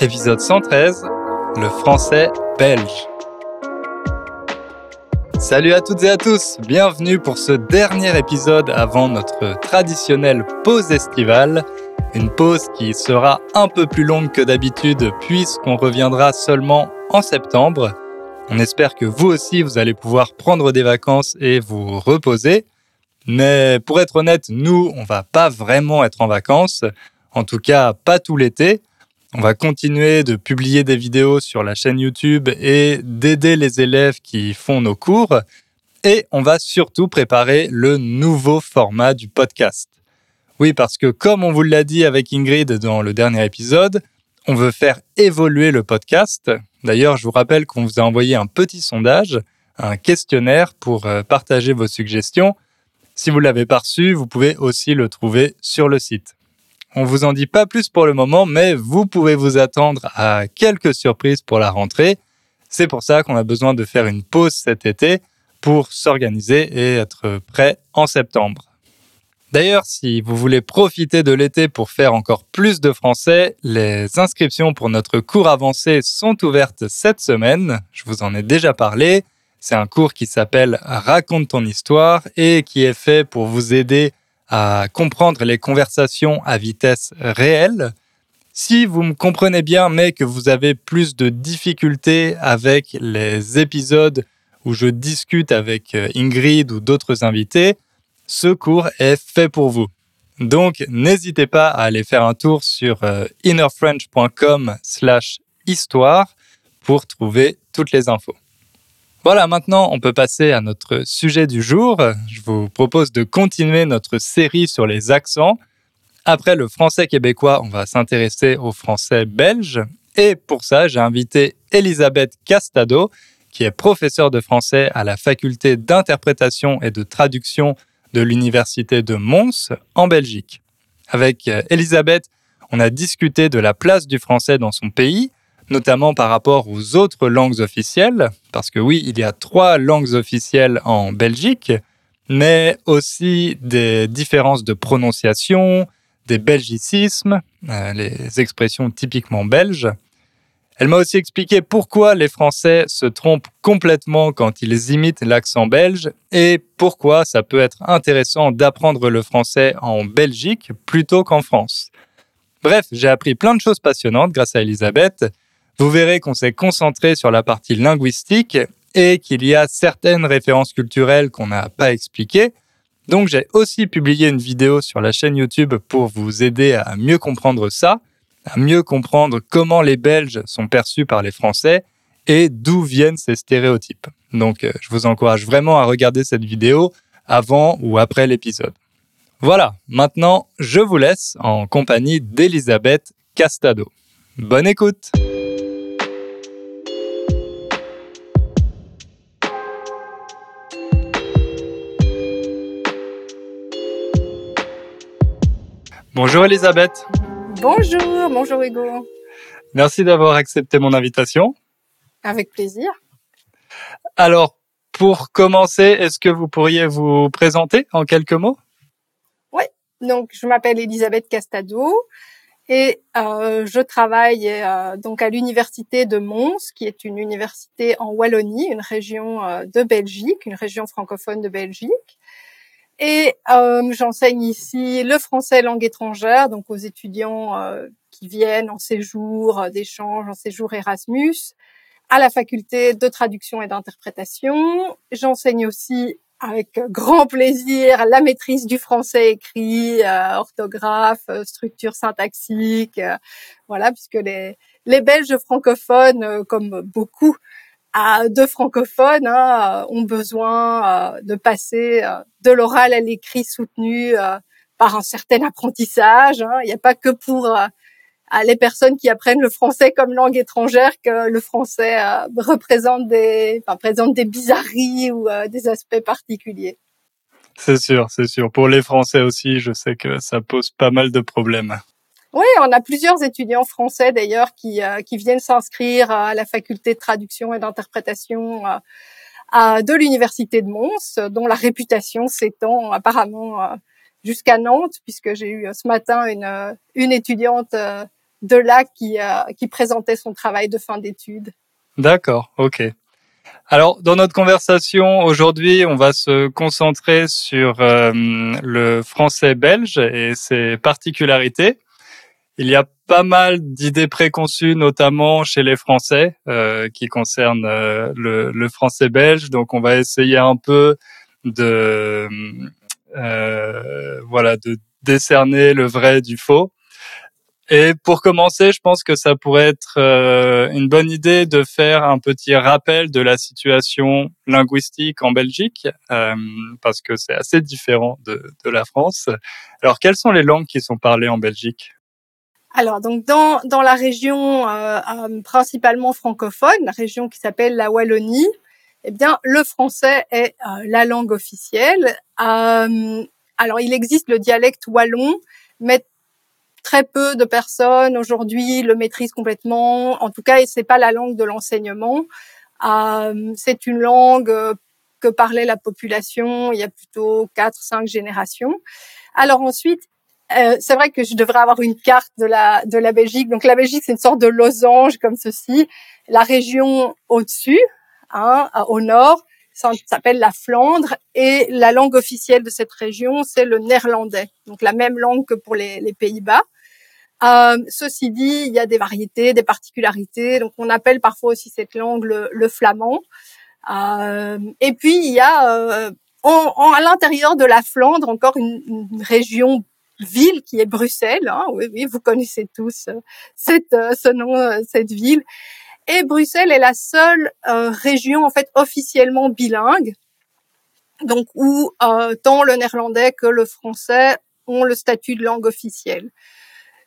Épisode 113, le français belge. Salut à toutes et à tous, bienvenue pour ce dernier épisode avant notre traditionnelle pause estivale. Une pause qui sera un peu plus longue que d'habitude puisqu'on reviendra seulement en septembre. On espère que vous aussi vous allez pouvoir prendre des vacances et vous reposer. Mais pour être honnête, nous, on va pas vraiment être en vacances. En tout cas, pas tout l'été. On va continuer de publier des vidéos sur la chaîne YouTube et d'aider les élèves qui font nos cours. Et on va surtout préparer le nouveau format du podcast. Oui, parce que comme on vous l'a dit avec Ingrid dans le dernier épisode, on veut faire évoluer le podcast. D'ailleurs, je vous rappelle qu'on vous a envoyé un petit sondage, un questionnaire pour euh, partager vos suggestions. Si vous l'avez pas reçu, vous pouvez aussi le trouver sur le site. On vous en dit pas plus pour le moment, mais vous pouvez vous attendre à quelques surprises pour la rentrée. C'est pour ça qu'on a besoin de faire une pause cet été pour s'organiser et être prêt en septembre. D'ailleurs, si vous voulez profiter de l'été pour faire encore plus de français, les inscriptions pour notre cours avancé sont ouvertes cette semaine. Je vous en ai déjà parlé. C'est un cours qui s'appelle Raconte ton histoire et qui est fait pour vous aider à comprendre les conversations à vitesse réelle. Si vous me comprenez bien, mais que vous avez plus de difficultés avec les épisodes où je discute avec euh, Ingrid ou d'autres invités, ce cours est fait pour vous. Donc, n'hésitez pas à aller faire un tour sur euh, innerfrench.com slash histoire pour trouver toutes les infos. Voilà, maintenant, on peut passer à notre sujet du jour. Je vous propose de continuer notre série sur les accents. Après le français québécois, on va s'intéresser au français belge. Et pour ça, j'ai invité Elisabeth Castado, qui est professeure de français à la faculté d'interprétation et de traduction de l'Université de Mons en Belgique. Avec euh, Elisabeth, on a discuté de la place du français dans son pays, notamment par rapport aux autres langues officielles, parce que oui, il y a trois langues officielles en Belgique, mais aussi des différences de prononciation, des belgicismes, euh, les expressions typiquement belges. Elle m'a aussi expliqué pourquoi les Français se trompent complètement quand ils imitent l'accent belge et pourquoi ça peut être intéressant d'apprendre le français en Belgique plutôt qu'en France. Bref, j'ai appris plein de choses passionnantes grâce à Elisabeth. Vous verrez qu'on s'est concentré sur la partie linguistique et qu'il y a certaines références culturelles qu'on n'a pas expliquées. Donc j'ai aussi publié une vidéo sur la chaîne YouTube pour vous aider à mieux comprendre ça à mieux comprendre comment les Belges sont perçus par les Français et d'où viennent ces stéréotypes. Donc, euh, je vous encourage vraiment à regarder cette vidéo avant ou après l'épisode. Voilà, maintenant, je vous laisse en compagnie d'Elisabeth Castado. Bonne écoute Bonjour Elisabeth. Bonjour, bonjour Hugo. Merci d'avoir accepté mon invitation. Avec plaisir. Alors, pour commencer, est-ce que vous pourriez vous présenter en quelques mots? Oui, donc je m'appelle Elisabeth Castado et euh, je travaille euh, donc à l'université de Mons, qui est une université en Wallonie, une région euh, de Belgique, une région francophone de Belgique. Et euh, j'enseigne ici le français langue étrangère, donc aux étudiants euh, qui viennent en séjour euh, d'échange, en séjour Erasmus, à la faculté de traduction et d'interprétation. J'enseigne aussi avec grand plaisir la maîtrise du français écrit, orthographe, structure syntaxique, voilà, puisque les, les Belges francophones, comme beaucoup à deux francophones hein, ont besoin euh, de passer euh, de l'oral à l'écrit soutenu euh, par un certain apprentissage. Hein. Il n'y a pas que pour les personnes qui apprennent le français comme langue étrangère que le français représente des bizarreries ou des aspects particuliers. C'est sûr, c'est sûr. Pour les Français aussi, je sais que ça pose pas mal de problèmes. Oui, on a plusieurs étudiants français d'ailleurs qui, euh, qui viennent s'inscrire à la faculté de traduction et d'interprétation euh, de l'université de Mons, dont la réputation s'étend apparemment euh, jusqu'à Nantes, puisque j'ai eu ce matin une, une étudiante de là qui, qui présentait son travail de fin d'études. D'accord, ok. Alors, dans notre conversation aujourd'hui, on va se concentrer sur le français belge et ses particularités. Il y a pas mal d'idées préconçues, notamment chez les Français, euh, qui concernent euh, le, le, français belge. Donc, on va essayer un peu de, euh, voilà, de décerner le vrai du faux. Et pour commencer, je pense que ça pourrait être euh, une bonne idée de faire un petit rappel de la situation linguistique en Belgique, euh, parce que c'est assez différent de, de la France. Alors, quelles sont les langues qui sont parlées en Belgique? Alors donc dans dans la région euh, euh, principalement francophone, la région qui s'appelle la Wallonie, eh bien le français est euh, la langue officielle. alors il existe le dialecte wallon, mais très peu de personnes aujourd'hui le maîtrisent complètement. En tout cas, c'est pas la langue de l'enseignement. c'est une langue que parlait la population il y a plutôt quatre cinq générations. Alors ensuite, euh, c'est vrai que je devrais avoir une carte de la de la Belgique. Donc la Belgique, c'est une sorte de losange comme ceci. La région au-dessus, hein, au nord, ça s'appelle la Flandre et la langue officielle de cette région, c'est le néerlandais. Donc la même langue que pour les, les Pays-Bas. Euh, ceci dit, il y a des variétés, des particularités. Donc on appelle parfois aussi cette langue le, le flamand. Euh, et puis il y a euh, en, à l'intérieur de la Flandre encore une, une région ville qui est Bruxelles. Hein, oui, oui, vous connaissez tous euh, cette, euh, ce nom, euh, cette ville. Et Bruxelles est la seule région en fait officiellement bilingue, donc où tant le néerlandais que le français ont le statut de langue officielle.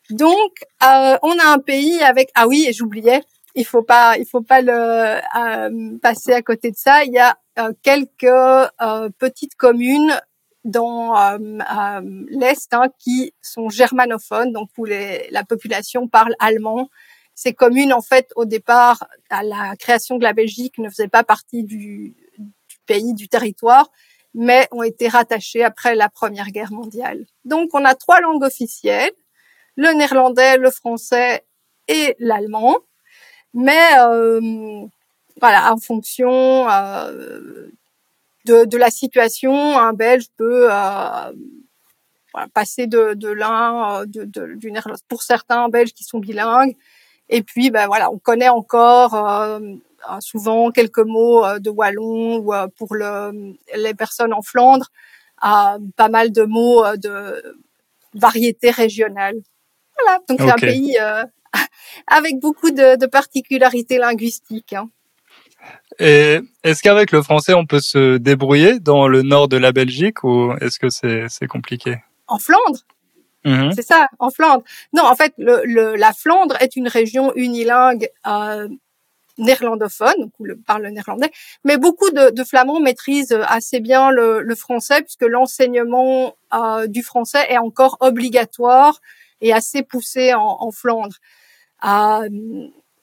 Donc, on a un pays avec ah oui, et j'oubliais, il faut pas, il faut pas le passer à côté de ça. Il y a quelques petites communes dans euh, euh, l'Est hein, qui sont germanophones, donc où les, la population parle allemand. Ces communes, en fait, au départ, à la création de la Belgique, ne faisaient pas partie du, du pays, du territoire, mais ont été rattachées après la Première Guerre mondiale. Donc, on a trois langues officielles le néerlandais, le français et l'allemand. Mais euh, voilà, en fonction euh, de, de, la situation, un Belge peut euh, passer de, de l'un, euh, de, du pour certains Belges qui sont bilingues. Et puis, ben voilà, on connaît encore euh, souvent quelques mots de wallon ou pour le, les personnes en Flandre, pas mal de mots de variété régionale. Voilà, donc c'est un pays avec beaucoup de, de particularités linguistiques. Hein. Et est-ce qu'avec le français, on peut se débrouiller dans le nord de la Belgique ou est-ce que c'est compliqué? En Flandre? Mmh C'est ça, en Flandre. Non, en fait, le, le, la Flandre est une région unilingue euh, néerlandophone, donc où le, parle le néerlandais, mais beaucoup de, de Flamands maîtrisent assez bien le, le français puisque l'enseignement euh, du français est encore obligatoire et assez poussé en, en Flandre. Euh,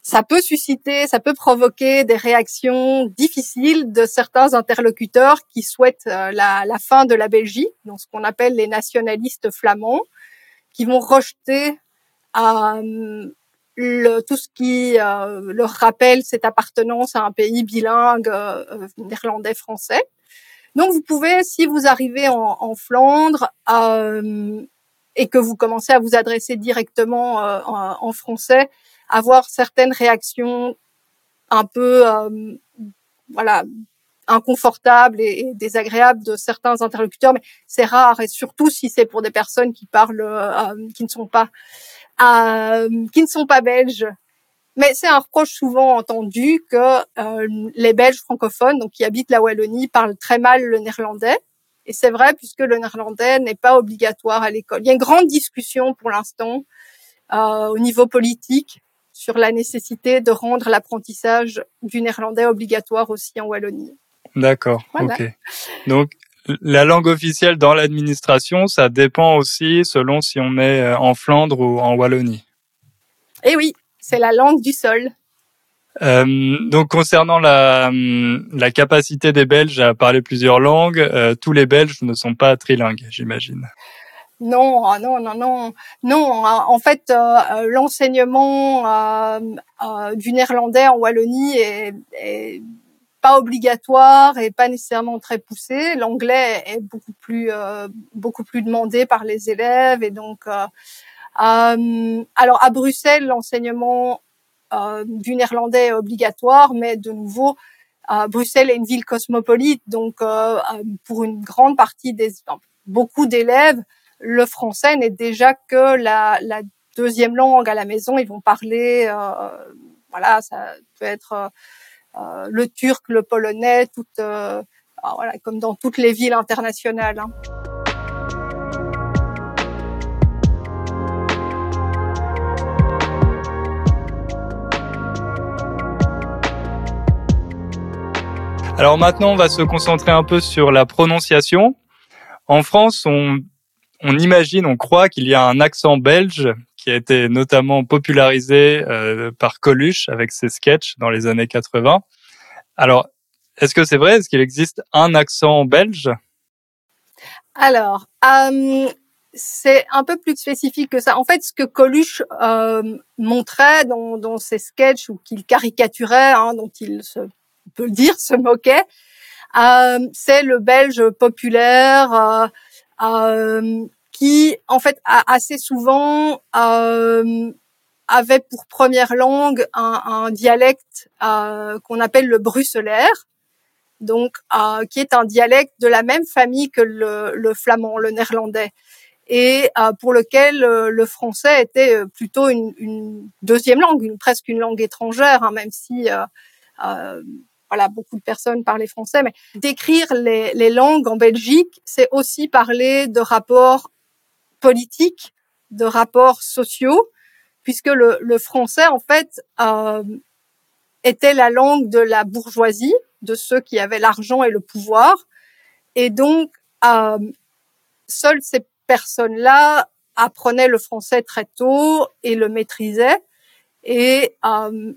ça peut susciter, ça peut provoquer des réactions difficiles de certains interlocuteurs qui souhaitent euh, la, fin de la Belgique, donc ce qu'on appelle les nationalistes flamands, qui vont rejeter euh, le, tout ce qui euh, leur rappelle cette appartenance à un pays bilingue euh, néerlandais-français. Donc vous pouvez, si vous arrivez en, en Flandre et que vous commencez à vous adresser directement en, en français, avoir certaines réactions un peu, euh, voilà, inconfortables et, désagréables de certains interlocuteurs, mais c'est rare et surtout si c'est pour des personnes qui parlent, euh, qui ne sont pas, euh, qui ne sont pas belges. Mais c'est un reproche souvent entendu que les Belges francophones, donc qui habitent la Wallonie, parlent très mal le néerlandais. Et c'est vrai puisque le néerlandais n'est pas obligatoire à l'école. Il y a une grande discussion pour l'instant au niveau politique sur la nécessité de rendre l'apprentissage du néerlandais obligatoire aussi en Wallonie. D'accord, ok. Donc, la langue officielle dans l'administration, ça dépend aussi selon si on est euh, en Flandre ou en Wallonie. Eh oui, c'est la langue du sol. Euh, donc concernant la, hum, la capacité des Belges à parler plusieurs langues, euh, tous les Belges ne sont pas trilingues, j'imagine. Non, ah, non, non, non, non. En fait, euh, l'enseignement du néerlandais en Wallonie est, pas obligatoire et pas nécessairement très poussé. L'anglais est beaucoup plus beaucoup plus demandé par les élèves et donc. alors à Bruxelles, l'enseignement du néerlandais est obligatoire, mais de nouveau, Bruxelles est une ville cosmopolite, donc euh, euh, pour une grande partie des beaucoup d'élèves, le français n'est déjà que la, deuxième langue à la maison. Ils vont parler, euh, voilà, ça peut être le turc, le polonais, tout, voilà, comme dans toutes les villes internationales. Hein. Alors maintenant, on va se concentrer un peu sur la prononciation. En France, on, on imagine, on croit qu'il y a un accent belge qui a été notamment popularisé euh, par Coluche avec ses sketchs dans les années 80. Alors, est-ce que c'est vrai? Est-ce qu'il existe un accent belge? Alors, euh, c'est un peu plus spécifique que ça. En fait, ce que Coluche euh, montrait dans, dans, ses sketchs ou qu'il caricaturait, hein, dont il se peut dire, se moquait. Euh, c'est le Belge populaire euh, qui, en fait, assez souvent avait pour première langue un, un dialecte qu'on appelle le bruxelaire, donc qui est un dialecte de la même famille que le, le flamand, le néerlandais. Et pour lequel le français était plutôt une, une deuxième langue, une, presque une langue étrangère, hein, même si euh, voilà, beaucoup de personnes parlaient français, mais décrire les, langues en Belgique, c'est aussi parler de rapports politiques, de rapports sociaux, puisque le, le français, en fait, euh, était la langue de la bourgeoisie, de ceux qui avaient l'argent et le pouvoir. Et donc, euh, seules ces personnes-là apprenaient le français très tôt et le maîtrisaient. Et euh,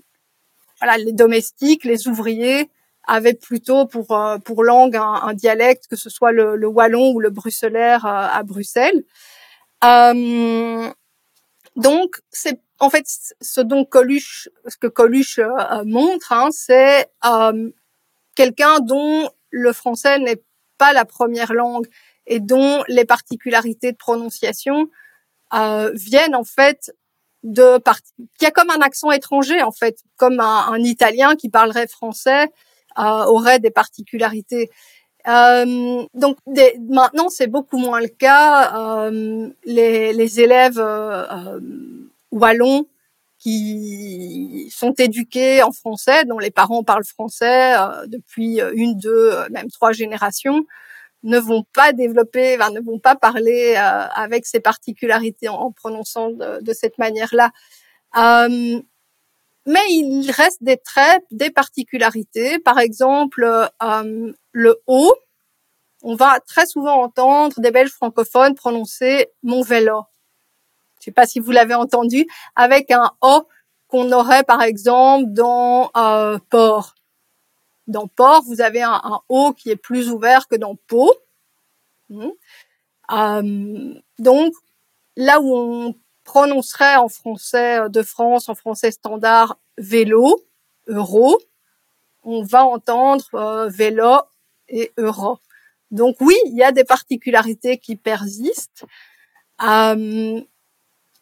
voilà, les domestiques, les ouvriers avaient plutôt pour euh, pour langue un, dialecte, que ce soit le, le wallon ou le bruxellaire euh, à Bruxelles. Euh, donc c'est en fait ce dont Coluche, ce que Coluche euh, montre, hein, c'est quelqu'un dont le français n'est pas la première langue et dont les particularités de prononciation viennent en fait de qui a comme un accent étranger en fait, comme un, Italien qui parlerait français euh, aurait des particularités. Euh, donc maintenant c'est beaucoup moins le cas. Euh, les, les, élèves euh, wallons qui sont éduqués en français, dont les parents parlent français depuis une, deux, même trois générations, ne vont pas développer, ne vont pas parler euh, avec ces particularités en, prononçant de, cette manière-là. Euh, mais il reste des traits, des particularités. Par exemple, euh, le O. On va très souvent entendre des Belges francophones prononcer mon vélo. Je sais pas si vous l'avez entendu, avec un O qu'on aurait par exemple dans euh, port. Dans port, vous avez un, O qui est plus ouvert que dans pot. Hmm. Euh, donc, là où on prononcerait en français euh, de France, en français standard, vélo, euro, on va entendre euh, vélo et euro. Donc oui, il y a des particularités qui persistent.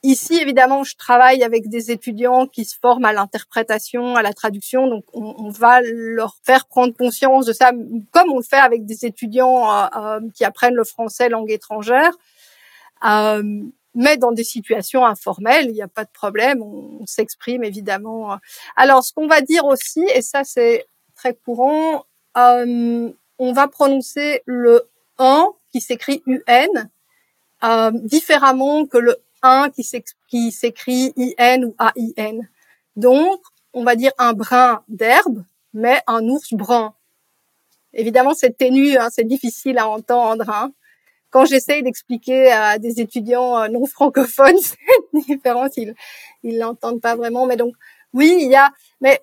Ici, évidemment, je travaille avec des étudiants qui se forment à l'interprétation, à la traduction, donc on, va leur faire prendre conscience de ça, comme on le fait avec des étudiants euh, euh qui apprennent le français langue étrangère, euh, mais dans des situations informelles, il n'y a pas de problème, on, s'exprime évidemment. Alors, ce qu'on va dire aussi, et ça c'est très courant, on va prononcer le 1 qui s'écrit UN différemment que le qui s'écrit IN ou AIN. Donc, on va dire un brin d'herbe, mais un ours brun. Évidemment, c'est ténu, hein, c'est difficile à entendre. Hein. Quand j'essaye d'expliquer à des étudiants euh, non francophones c'est différent, ils ils l'entendent pas vraiment. Mais donc, oui, il y a, mais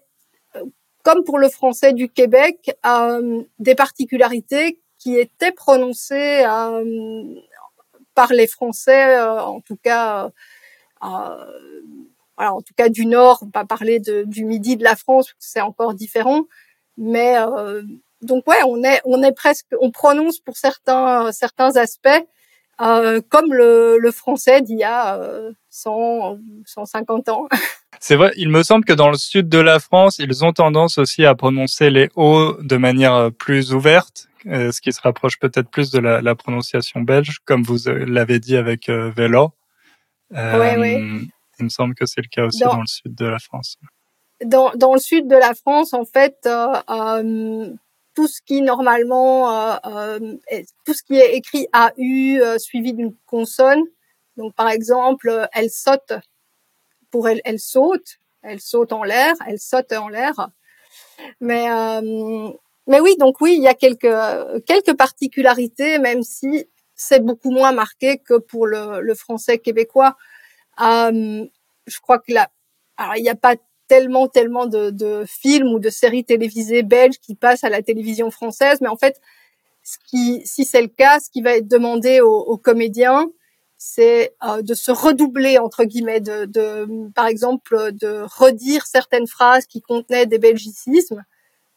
euh, comme pour le français du Québec, euh, des particularités qui étaient prononcées parler français, en tout cas, voilà, en tout cas du Nord, on pas parler du Midi de la France, c'est encore différent. Mais donc ouais, on est on est presque, on prononce pour certains certains aspects euh, comme le, le français d'il y a euh, 100 150 ans. C'est vrai, il me semble que dans le sud de la France, ils ont tendance aussi à prononcer les O de manière euh, plus ouverte, euh, ce qui se rapproche peut-être plus de la, la, prononciation belge, comme vous euh, l'avez dit avec euh, vélo. Euh, oui. Il me semble que c'est le cas aussi dans, dans, le sud de la France. Dans, dans le sud de la France, en fait, euh, tout ce qui normalement, euh, euh, tout ce qui est écrit AU euh, suivi d'une consonne. Donc par exemple, elle saute pour elle, elle saute, elle saute en l'air, elle saute en l'air. Mais euh, mais oui, donc oui, il y a quelques quelques particularités, même si c'est beaucoup moins marqué que pour le, le français québécois. Euh, je crois que là, alors il n'y a pas tellement, tellement de, de, films ou de séries télévisées belges qui passent à la télévision française. Mais en fait, ce qui, si c'est le cas, ce qui va être demandé aux, aux comédiens, c'est euh, de se redoubler entre guillemets, de, de, par exemple, de redire certaines phrases qui contenaient des belgicismes,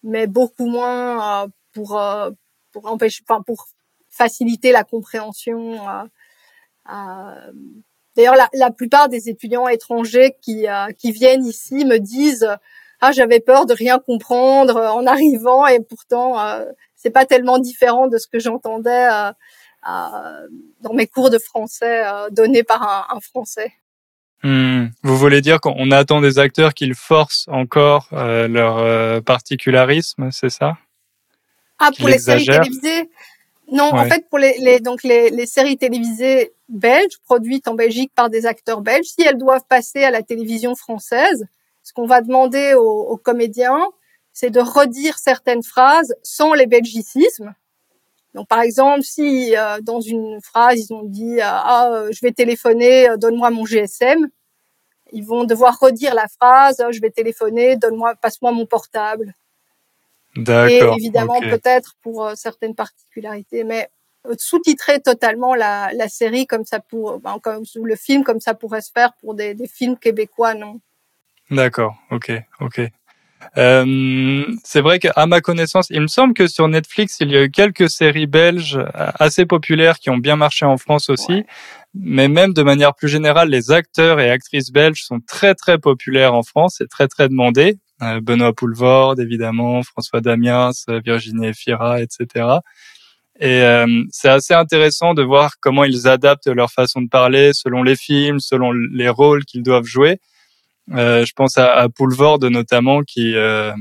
mais beaucoup moins euh, pour euh, pour empêcher, enfin pour faciliter la compréhension. Euh, D'ailleurs, la, la, plupart des étudiants étrangers qui, qui viennent ici me disent ah j'avais peur de rien comprendre en arrivant et pourtant c'est pas tellement différent de ce que j'entendais dans mes cours de français donnés par un, un français. Vous voulez dire qu'on attend des acteurs qu'ils forcent encore euh, leur particularisme, c'est ça? Ah, pour les séries télévisées? Non, ouais. en fait, pour les, les donc les, les, séries télévisées belges produites en Belgique par des acteurs belges, si elles doivent passer à la télévision française, ce qu'on va demander aux, aux comédiens, c'est de redire certaines phrases sans les belgicismes. Donc, par exemple, si euh, dans une phrase ils ont dit euh, ah euh, je vais téléphoner, euh, donne-moi mon GSM, ils vont devoir redire la phrase je vais téléphoner, donne-moi, passe-moi mon portable. Et évidemment, okay. peut-être pour euh, certaines particularités, mais sous-titrer totalement la, la, série comme ça pour, ben, comme le film comme ça pourrait se faire pour des, des films québécois, non. D'accord, ok, ok. Euh, c'est vrai qu'à ma connaissance, il me semble que sur Netflix, il y a eu quelques séries belges assez populaires qui ont bien marché en France aussi. Ouais. Mais même de manière plus générale, les acteurs et actrices belges sont très très populaires en France et très très demandés. Euh, Benoît Poulvord, évidemment, François Damiens, Virginie Efira, etc. Et euh, c'est assez intéressant de voir comment ils adaptent leur façon de parler selon les films, selon les rôles qu'ils doivent jouer. Euh, je pense à, à Poulvord notamment, qui, euh,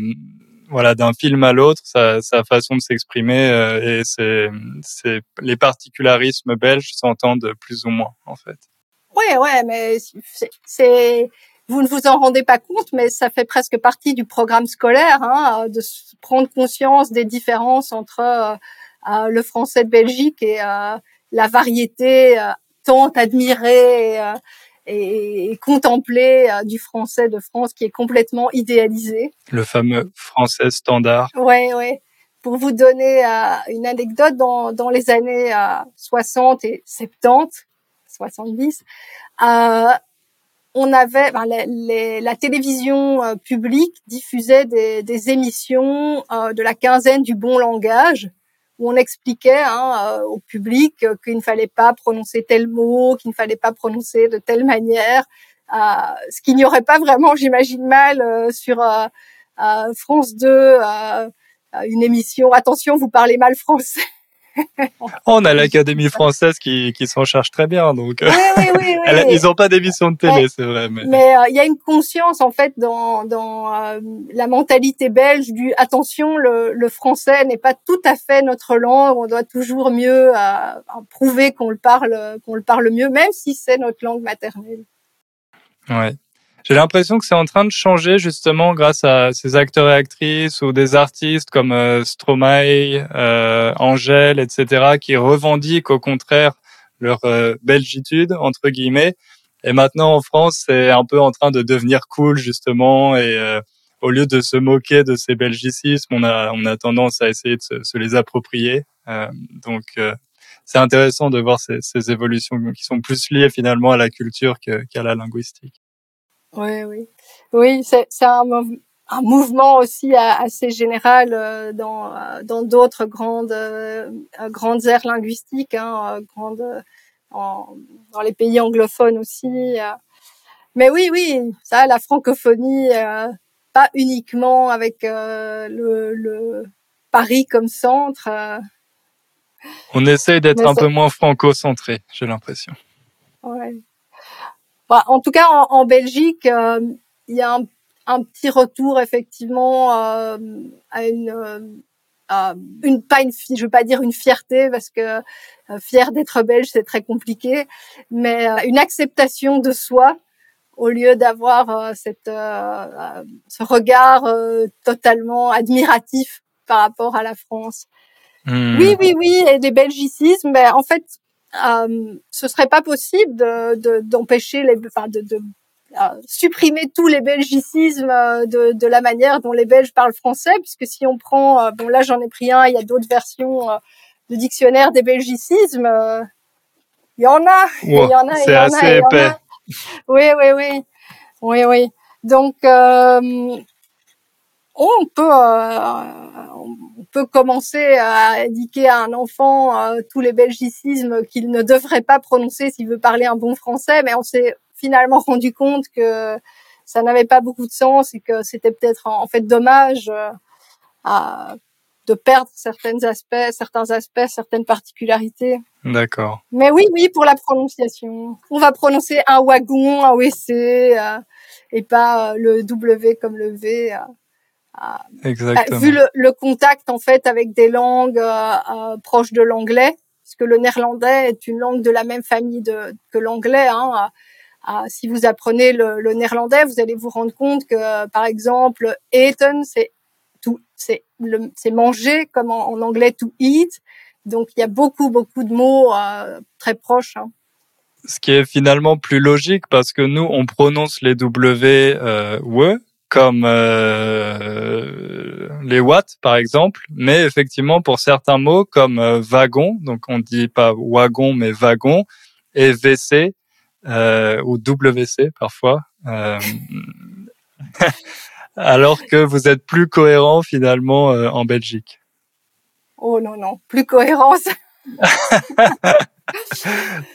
voilà, d'un film à l'autre, sa, sa, façon de s'exprimer euh, et c'est, c'est les particularismes belges s'entendent plus ou moins, en fait. Ouais, ouais, mais c'est vous ne vous en rendez pas compte, mais ça fait presque partie du programme scolaire, hein, de prendre conscience des différences entre euh, euh, le français de Belgique et la variété tant admirée et, et, et contemplée du français de France qui est complètement idéalisé. Le fameux français standard. Ouais, ouais. Pour vous donner une anecdote, dans, dans les années 60 et 70, 70, euh, on avait ben, les, les, la télévision euh, publique diffusait des, des émissions euh, de la quinzaine du bon langage où on expliquait hein, euh, au public qu'il ne fallait pas prononcer tel mot, qu'il ne fallait pas prononcer de telle manière, euh, ce qu'il n'y aurait pas vraiment, j'imagine mal, euh, sur France 2, une émission. Attention, vous parlez mal français. On a l'Académie française qui, qui s'en charge très bien, donc oui, oui, oui, Elle, ils n'ont pas d'émission de télé, c'est vrai. Mais il euh, y a une conscience en fait dans, dans euh, la mentalité belge du attention, le, le français n'est pas tout à fait notre langue, on doit toujours mieux euh, prouver qu'on le parle, qu'on le parle mieux, même si c'est notre langue maternelle. Ouais. J'ai l'impression que c'est en train de changer justement grâce à ces acteurs et actrices ou des artistes comme euh, Stromae, euh, Angèle, etc., qui revendiquent au contraire leur euh, belgitude entre guillemets. Et maintenant en France, c'est un peu en train de devenir cool justement. Et euh, au lieu de se moquer de ces belgicismes, on a on a tendance à essayer de se, se les approprier. Euh, donc c'est intéressant de voir ces, ces, évolutions qui sont plus liées finalement à la culture qu'à la linguistique. Oui, oui, oui, c'est un, un mouvement aussi assez général euh, dans dans d'autres grandes euh, grandes aires linguistiques, hein, grandes en, dans les pays anglophones aussi. Mais oui, oui, ça, la francophonie, pas uniquement avec le, le Paris comme centre. On essaye d'être un peu moins franco-centré, j'ai l'impression. Ouais. Bah, en tout cas, en, Belgique, euh, il y a un, petit retour effectivement euh, à une, euh, une pas une, je veux pas dire une fierté parce que fier d'être belge c'est très compliqué, mais une acceptation de soi au lieu d'avoir cette ce regard totalement admiratif par rapport à la France. Hmm. Oui, oui, oui, et des belgicismes. Ben, en fait, euh, ce serait pas possible de, d'empêcher les, enfin, de, de euh, supprimer tous les belgicismes euh, de, de la manière dont les Belges parlent français, puisque si on prend, bon là j'en ai pris un, il y a d'autres versions de dictionnaire des belgicismes. Il y en a, il y en a, il y en a, il y en a. Oui, oui, oui, oui, oui. Donc on peut on peut commencer à indiquer à un enfant euh, tous les belgicismes qu'il ne devrait pas prononcer s'il veut parler un bon français, mais on s'est finalement rendu compte que ça n'avait pas beaucoup de sens et que c'était peut-être en, fait dommage euh, à, de perdre certains aspects, certains aspects, certaines particularités. D'accord. Mais oui, oui, pour la prononciation. On va prononcer un wagon, un WC, euh, et pas le W comme le V. Exactement. Vu le, le, contact en fait avec des langues euh, euh, proches de l'anglais, puisque le néerlandais est une langue de la même famille de, que l'anglais. Hein, si vous apprenez le, le, néerlandais, vous allez vous rendre compte que, par exemple, eten, c'est tout, c'est c'est manger comme en, anglais to eat. Donc il y a beaucoup beaucoup de mots euh, très proches. Hein. Ce qui est finalement plus logique parce que nous on prononce les W euh, comme euh, les watts par exemple, mais effectivement pour certains mots comme euh, wagon, donc on dit pas wagon mais wagon, et WC euh, ou WC parfois, alors que vous êtes plus cohérent finalement en Belgique. Oh non non, plus cohérence.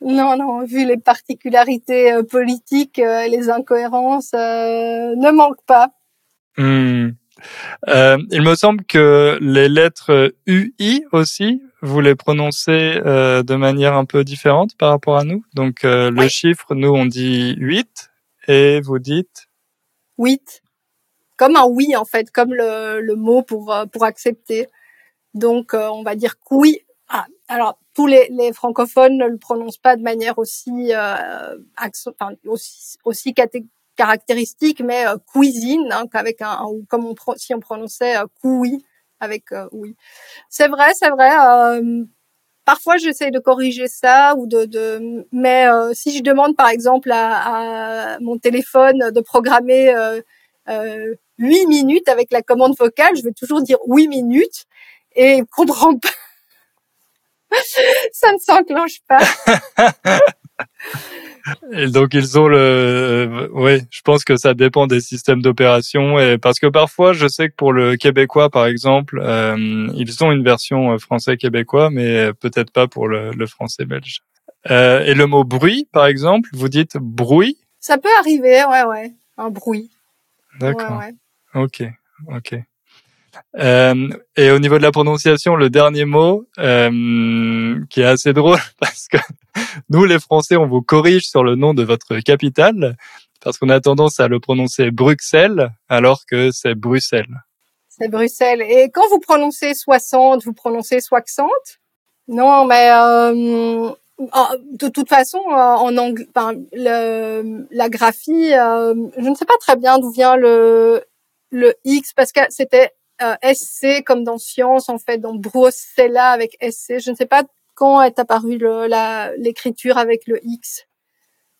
Non, non, vu les particularités euh, politiques, euh, les incohérences euh, ne manquent pas. Hmm. il me semble que les lettres UI aussi, vous les prononcez de manière un peu différente par rapport à nous. Donc le chiffre, nous on dit 8 et vous dites 8. Comme un oui en fait, comme le, le mot pour pour accepter. Donc on va dire oui. Ah, alors tous les, les, francophones ne le prononcent pas de manière aussi euh, enfin, aussi, aussi caractéristique, mais euh, cuisine, hein, qu'avec un, comme on si on prononçait euh, couille avec euh, oui. C'est vrai, c'est vrai. Euh, parfois, j'essaie de corriger ça ou de, de mais euh, si je demande par exemple à, à mon téléphone de programmer euh, 8 minutes avec la commande vocale, je vais toujours dire 8 minutes et comprend pas ça ne s'enclenche pas. Et donc ils ont le, euh, oui, je pense que ça dépend des systèmes d'opération et parce que parfois je sais que pour le québécois par exemple, euh, ils ont une version euh, français québécois, mais peut-être pas pour le, le français belge. Euh, et le mot bruit par exemple, vous dites bruit? Ça peut arriver, ouais, ouais, un bruit. D'accord. Ouais, ouais. Ok, ok. Euh, et au niveau de la prononciation, le dernier mot euh, qui est assez drôle parce que nous les Français, on vous corrige sur le nom de votre capitale parce qu'on a tendance à le prononcer Bruxelles alors que c'est Bruxelles. C'est Bruxelles. Et quand vous prononcez 60, vous prononcez 60 Non, mais euh, de toute façon, euh, en anglais, enfin, la graphie, je ne sais pas très bien d'où vient le le X parce que c'était euh, SC comme dans science en fait, dans Bruxella avec SC. Je ne sais pas quand est apparue l'écriture avec le X.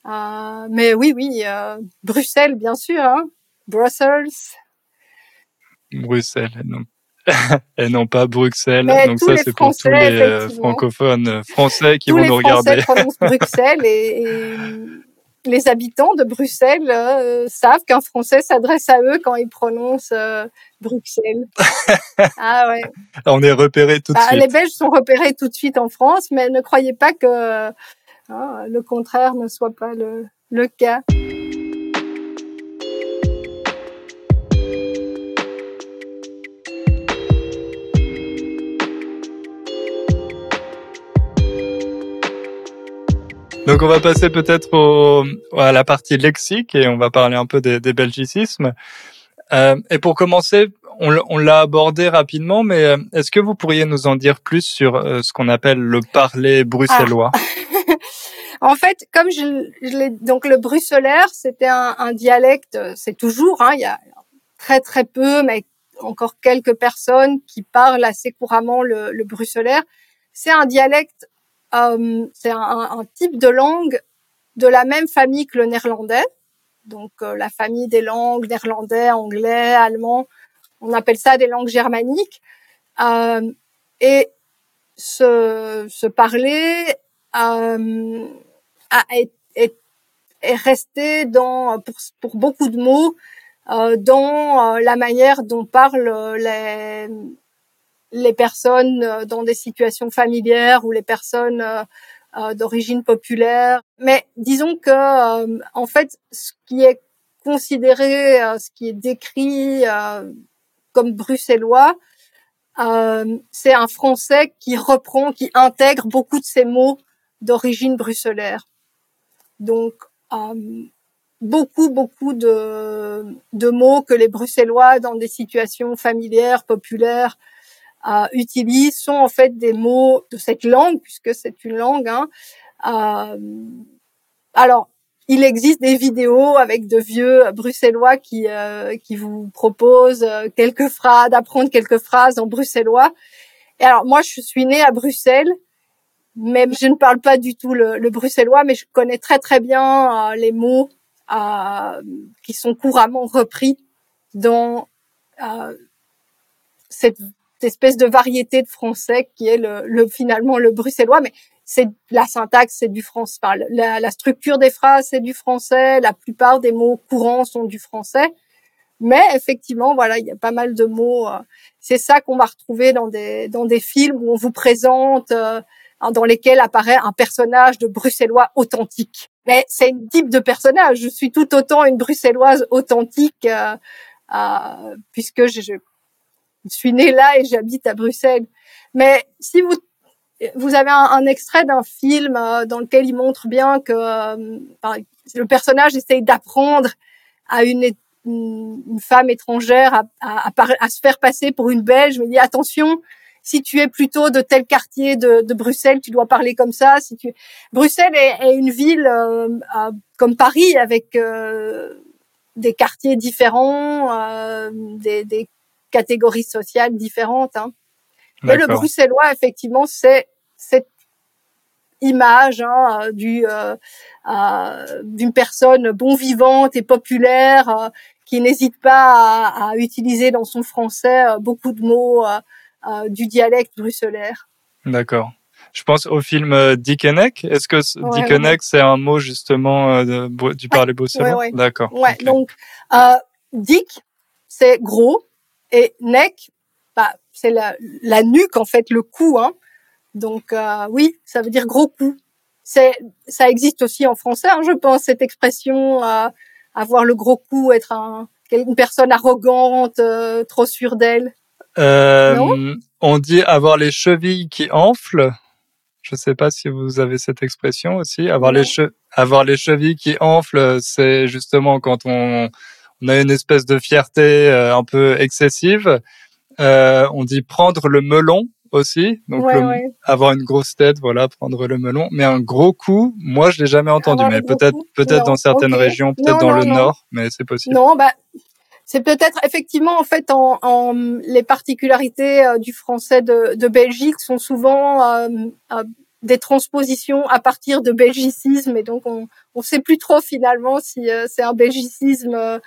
Euh, mais oui, oui, euh, Bruxelles bien sûr, hein. Brussels. Bruxelles. Non. et non pas Bruxelles. Donc ça, c'est pour tous les francophones français qui vont nous regarder. Prononcent Bruxelles et, et les habitants de Bruxelles euh, savent qu'un Français s'adresse à eux quand ils prononcent euh, Bruxelles. ah ouais. On est repéré tout de bah, suite. Les Belges sont repérés tout de suite en France, mais ne croyez pas que hein, le contraire ne soit pas le, le cas. Donc on va passer peut-être à la partie lexique et on va parler un peu des, des belgicismes. Euh, et pour commencer, on, l'a abordé rapidement, mais euh, est-ce que vous pourriez nous en dire plus sur euh, ce qu'on appelle le parler bruxellois? Ah. En fait, comme je, l'ai donc le bruxellaire, c'était un, un, dialecte, c'est toujours, hein, il y a très très peu, mais encore quelques personnes qui parlent assez couramment le, le bruxellaire. C'est un dialecte c'est un, type de langue de la même famille que le néerlandais, donc euh, la famille des langues néerlandais, anglais, allemand. On appelle ça des langues germaniques. Euh, et se, se parler euh, est, est, est, resté dans pour, beaucoup de mots euh, dans la manière dont parlent les les personnes euh, dans des situations familières ou les personnes euh, euh, d'origine populaire. Mais disons que, en fait, ce qui est considéré, ce qui est décrit comme bruxellois, c'est un français qui reprend, qui intègre beaucoup de ces mots d'origine bruxellaire. Donc, beaucoup, beaucoup de, de mots que les Bruxellois, dans des situations familières, populaires, euh, utilisent sont en fait des mots de cette langue, puisque c'est une langue. Hein. Euh, alors, il existe des vidéos avec de vieux bruxellois qui euh, qui vous proposent euh, quelques phrases, d'apprendre quelques phrases en bruxellois. Et alors moi, je suis née à Bruxelles, mais je ne parle pas du tout le, le bruxellois, mais je connais très très bien euh, les mots euh, qui sont couramment repris dans cette espèce de variété de français qui est le, le finalement le bruxellois, mais c'est la syntaxe, c'est du français. la, la, structure des phrases, c'est du français. La plupart des mots courants sont du français. Mais effectivement, voilà, il y a pas mal de mots. Euh, c'est ça qu'on va retrouver dans des dans des films où on vous présente, euh, dans lesquels apparaît un personnage de bruxellois authentique. Mais c'est une type de personnage. Je suis tout autant une bruxelloise authentique euh, euh puisque je, je je suis née là et j'habite à Bruxelles. Mais si vous vous avez un, extrait d'un film euh, dans lequel il montre bien que euh, le personnage essaye d'apprendre à une, femme étrangère à, se faire passer pour une Belge. Mais il dit attention, si tu es plutôt de tel quartier de, Bruxelles, tu dois parler comme ça. Bruxelles est, une ville euh, comme Paris avec des quartiers différents, des catégories sociales différentes. Hein. Et le bruxellois, effectivement, c'est cette image hein, du euh, euh, d'une personne bon vivante et populaire euh, qui n'hésite pas à, à, utiliser dans son français euh, beaucoup de mots euh, du dialecte bruxellaire. D'accord. Je pense au film Dickeneck. Est-ce que ouais, c'est un mot justement de, du parler bruxellois? D'accord. Ouais. Donc Dick, c'est gros et neck, bah, c'est la, la, nuque en fait, le cou. Hein. Donc euh, oui, ça veut dire gros cou. C'est, ça existe aussi en français, hein, je pense, cette expression euh, avoir le gros cou, être un, une personne arrogante, euh, trop sûre d'elle. Euh, on dit avoir les chevilles qui enflent. Je ne sais pas si vous avez cette expression aussi. Avoir les che avoir les chevilles qui enflent, c'est justement quand on on a une espèce de fierté euh, un peu excessive. Euh, on dit prendre le melon aussi, donc avoir une grosse tête, voilà, prendre le melon. Mais un gros coup, moi je l'ai jamais entendu, mais peut-être peut-être dans certaines régions, peut-être dans le nord, mais c'est possible. Non, bah c'est peut-être effectivement en fait en, en les particularités euh, du français de, de, Belgique sont souvent euh, des transpositions à partir de belgicisme et donc on on sait plus trop finalement si c'est un belgicisme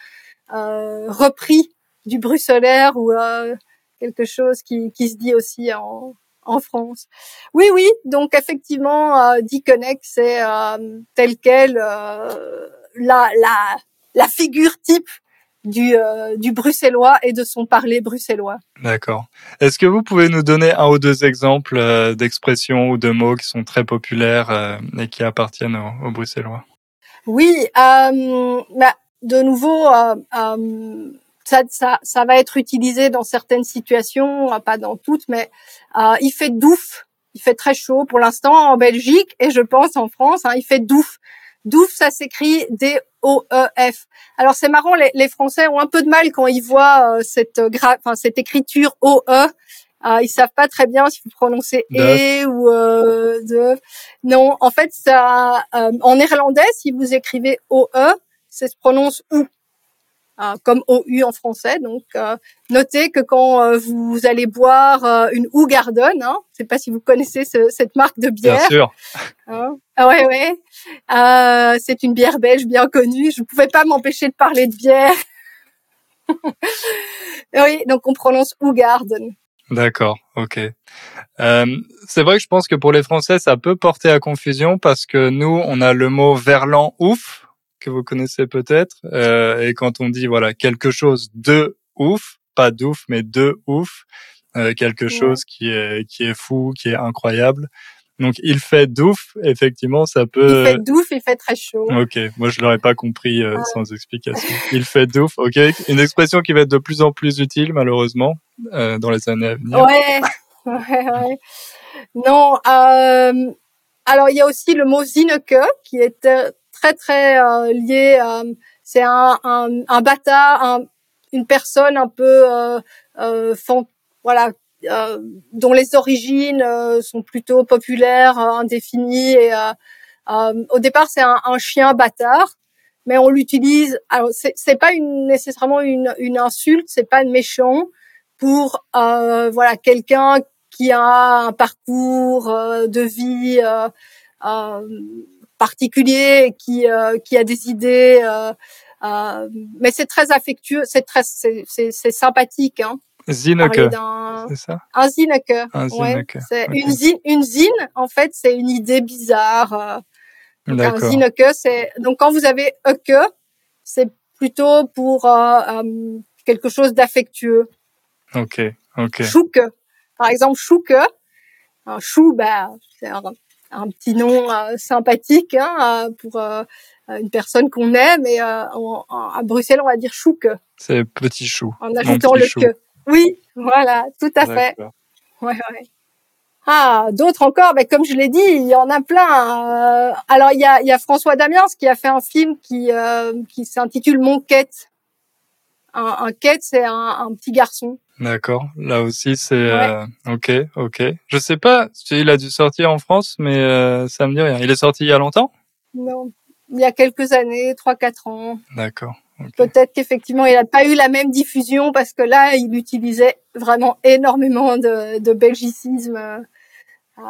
euh, repris du bruxellaire ou euh, quelque chose qui, qui se dit aussi en, en France. Oui, oui. Donc effectivement, euh, D-Connect, c'est euh, tel quel euh, la, la, la figure type du, euh, du bruxellois et de son parler bruxellois. D'accord. Est-ce que vous pouvez nous donner un ou deux exemples euh, d'expressions ou de mots qui sont très populaires euh, et qui appartiennent aux, aux bruxellois? Oui, euh, bah, de nouveau, ça, ça, ça va être utilisé dans certaines situations, pas dans toutes, mais il fait douf. Il fait très chaud pour l'instant en Belgique et je pense en France, hein, il fait douf. Douf, ça s'écrit D-O-E-F. Alors c'est marrant, les, les, Français ont un peu de mal quand ils voient euh, cette, enfin, cette écriture O-E. Euh, ils savent pas très bien si vous prononcez e ou euh, de. Non, en fait, ça, euh, en néerlandais, si vous écrivez O-E, ça se prononce ou. Euh, comme OU en français. Donc, euh, notez que quand euh, vous allez boire euh, une Ougarden, hein, je sais pas si vous connaissez ce, cette marque de bière. Bien sûr. Hein ah ouais, ouais. Euh, c'est une bière belge bien connue. Je ne pouvais pas m'empêcher de parler de bière. oui, donc on prononce Ougarden. D'accord, ok. Euh, c'est vrai que je pense que pour les Français, ça peut porter à confusion parce que nous, on a le mot verlan ouf que vous connaissez peut-être. Euh, et quand on dit voilà quelque chose de ouf, pas d'ouf, mais de ouf, euh, quelque ouais. chose qui est qui est fou, qui est incroyable. Donc il fait douf, effectivement, ça peut. Il fait douf, il fait très chaud. Ok, moi je l'aurais pas compris euh, sans explication. Il fait douf, ok, une expression qui va être de plus en plus utile malheureusement euh, dans les années à venir. Ouais, ouais, ouais. Non, euh, alors il y a aussi le mot zineke qui est très très euh, lié. Euh, c'est un, un, un bâtard, un, une personne un peu euh, euh, fan, voilà euh, dont les origines euh, sont plutôt populaires, indéfinies. Et au départ, c'est un, un, chien bâtard, mais on l'utilise. Alors, c'est pas une, nécessairement une, une insulte, c'est pas méchant pour voilà quelqu'un qui a un parcours de vie particulier, qui qui a des idées. Euh, mais c'est très affectueux, c'est très, c'est sympathique. Hein. Zineke, c'est ça? Un zineke. Un zineke. Ouais, c'est okay. une zine, une zine. En fait, c'est une idée bizarre. Euh, un zineke, c'est donc quand vous avez eke, c'est plutôt pour euh, euh, quelque chose d'affectueux. Ok, ok. Chouke, par exemple, chouke. Un chou, ben, c'est un, un, petit nom euh, sympathique hein, pour une personne qu'on aime. Et euh, à Bruxelles, on va dire chouque. C'est petit chou. En ajoutant le chou. que. Oui, voilà, tout à fait. Ouais, ouais. Ah, d'autres encore, mais comme je l'ai dit, il y en a plein. Euh, alors, il y a, il y a François Damiens qui a fait un film qui, euh, qui s'intitule Mon quête. Un, un quête, c'est un, un, petit garçon. D'accord. Là aussi, c'est ouais. euh, ok, ok. Je sais pas s'il a dû sortir en France, mais euh, ça me dit rien. Il est sorti il y a longtemps? Non, il y a quelques années, trois quatre ans. D'accord. Okay. Peut-être qu'effectivement, il n'a pas eu la même diffusion parce que là, il utilisait vraiment énormément de, de belgicisme. Euh,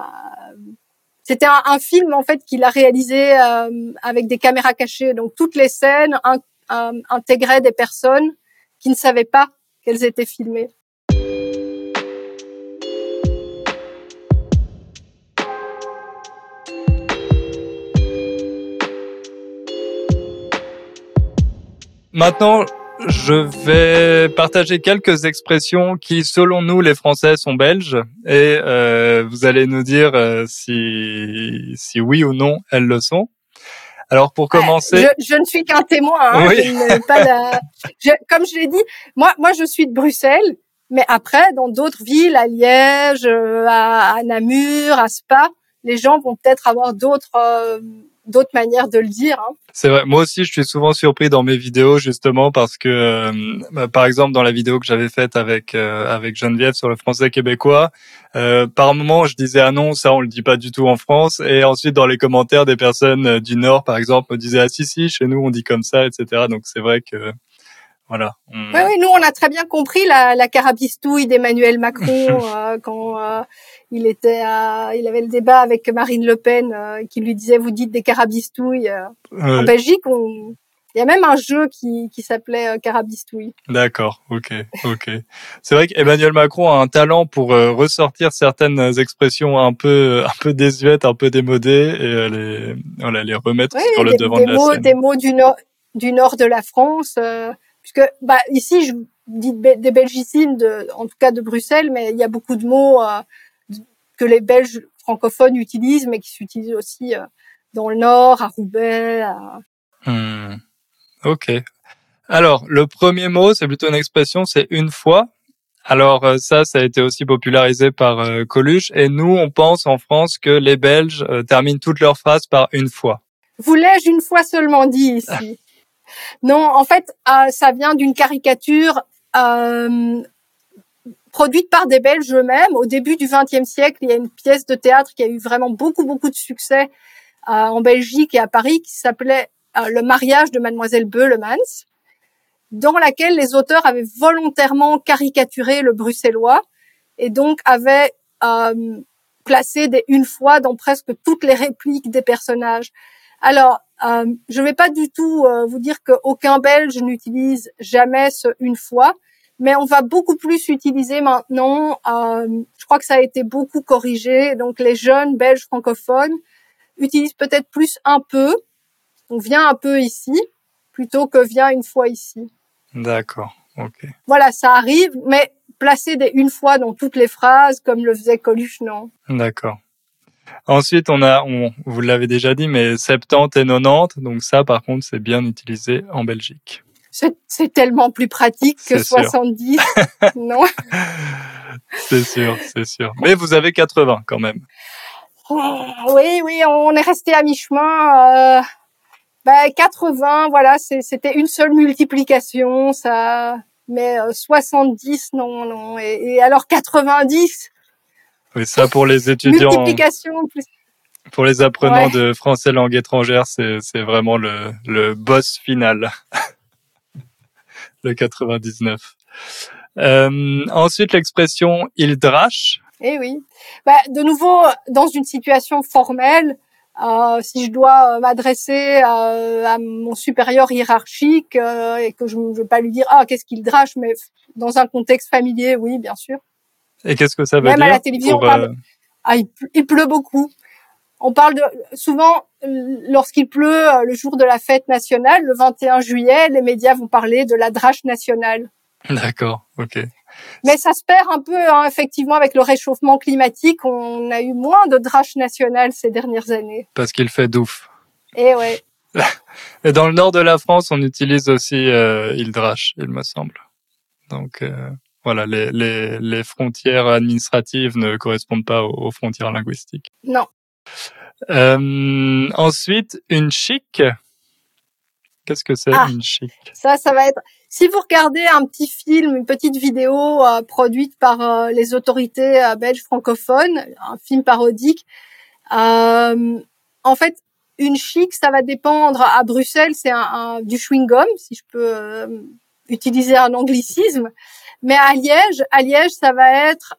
C'était un, un, film en fait qu'il a réalisé euh, avec des caméras cachées. Donc toutes les scènes in, euh, intégraient des personnes qui ne savaient pas qu'elles étaient filmées. Maintenant, je vais partager quelques expressions qui, selon nous, les Français, sont belges, et euh, vous allez nous dire euh, si, si oui ou non elles le sont. Alors pour commencer, je, je ne suis qu'un témoin. Hein, oui. je pas la... je, comme je l'ai dit, moi, moi, je suis de Bruxelles, mais après, dans d'autres villes, à Liège, euh, à, à Namur, à Spa, les gens vont peut-être avoir d'autres euh, d'autres manières de le dire. Hein. C'est vrai. Moi aussi, je suis souvent surpris dans mes vidéos justement parce que, euh, par exemple, dans la vidéo que j'avais faite avec euh, avec Geneviève sur le français québécois, euh, par moment, je disais ah non, ça on le dit pas du tout en France. Et ensuite, dans les commentaires, des personnes euh, du Nord, par exemple, me disaient ah si si, chez nous on dit comme ça, etc. Donc c'est vrai que voilà. On... Oui, oui, nous on a très bien compris la, la carabistouille d'Emmanuel Macron euh, quand euh, il était, à, il avait le débat avec Marine Le Pen euh, qui lui disait vous dites des carabistouilles. En Belgique, on, Il y a même un jeu qui, qui s'appelait euh, Carabistouille. D'accord, ok, ok. C'est vrai qu'Emmanuel Macron a un talent pour euh, ressortir certaines expressions un peu, un peu désuètes, un peu démodées et les, voilà, les remettre sur le devant de la mots, scène. Des mots du nord, du nord de la France, euh, puisque bah, ici je dis des belgicismes, de, en tout cas de Bruxelles, mais il y a beaucoup de mots euh, que les Belges francophones utilisent, mais qui s'utilisent aussi euh, dans le nord, à Roubaix. À... Hmm. Ok. Alors, le premier mot, c'est plutôt une expression, c'est une fois. Alors euh, ça, ça a été aussi popularisé par euh, Coluche. Et nous, on pense en France que les Belges euh, terminent toutes leurs phrases par une fois. Vous l'ai-je une fois seulement dit ici? Non, en fait, ça vient d'une caricature produite par des Belges eux-mêmes. Au début du XXe siècle, il y a une pièce de théâtre qui a eu vraiment beaucoup, beaucoup de succès en Belgique et à Paris qui s'appelait Le mariage de Mademoiselle Beulemans dans laquelle les auteurs avaient volontairement caricaturé le bruxellois et donc avaient euh, placé des une fois dans presque toutes les répliques des personnages. Alors, euh, je ne vais pas du tout euh, vous dire qu'aucun Belge n'utilise jamais ce une fois, mais on va beaucoup plus utiliser maintenant. Euh, je crois que ça a été beaucoup corrigé. Donc, les jeunes Belges francophones utilisent peut-être plus un peu. On vient un peu ici plutôt que vient une fois ici. D'accord, ok. Voilà, ça arrive, mais placer des une fois dans toutes les phrases, comme le faisait Coluche, non. D'accord. Ensuite, on a, on, vous l'avez déjà dit, mais 70 et 90, donc ça, par contre, c'est bien utilisé en Belgique. C'est tellement plus pratique que 70, non? C'est sûr, c'est sûr. Mais vous avez 80 quand même. Oui, oui, on est resté à mi-chemin. Euh, bah, 80, voilà, c'était une seule multiplication, ça. Mais 70, euh, non, non. Et, alors 90 Oui, ça pour les étudiants. Multiplication. Plus... Pour les apprenants de français langue étrangère, c'est vraiment le, le boss final. le 99. Euh, ensuite, l'expression il drache. Eh oui. Bah, de nouveau, dans une situation formelle, euh, si je dois euh, m'adresser euh, à, mon supérieur hiérarchique euh, et que je ne veux pas lui dire ah qu'est-ce qu'il drache, mais dans un contexte familier, oui, bien sûr. Et qu'est-ce que ça veut Même dire à la télévision, on parle... ah, il, il, pleut beaucoup. On parle de souvent lorsqu'il pleut le jour de la fête nationale, le 21 juillet, les médias vont parler de la drache nationale. D'accord, ok. Mais ça se perd un peu, hein, effectivement, avec le réchauffement climatique. On a eu moins de drache nationale ces dernières années. Parce qu'il fait douf. Et ouais. Et dans le nord de la France, on utilise aussi euh, il drache, il me semble. Donc euh, voilà, les, les, les, frontières administratives ne correspondent pas aux, frontières linguistiques. Non. Euh, ensuite, une chic. Qu'est-ce que c'est ah, une chic? Ça, ça va être. Si vous regardez un petit film, une petite vidéo euh, produite par euh, les autorités belges francophones, un film parodique, en fait, une chic, ça va dépendre. À Bruxelles, c'est un, un, du chewing gum, si je peux utiliser un anglicisme. Mais à Liège, à Liège, ça va être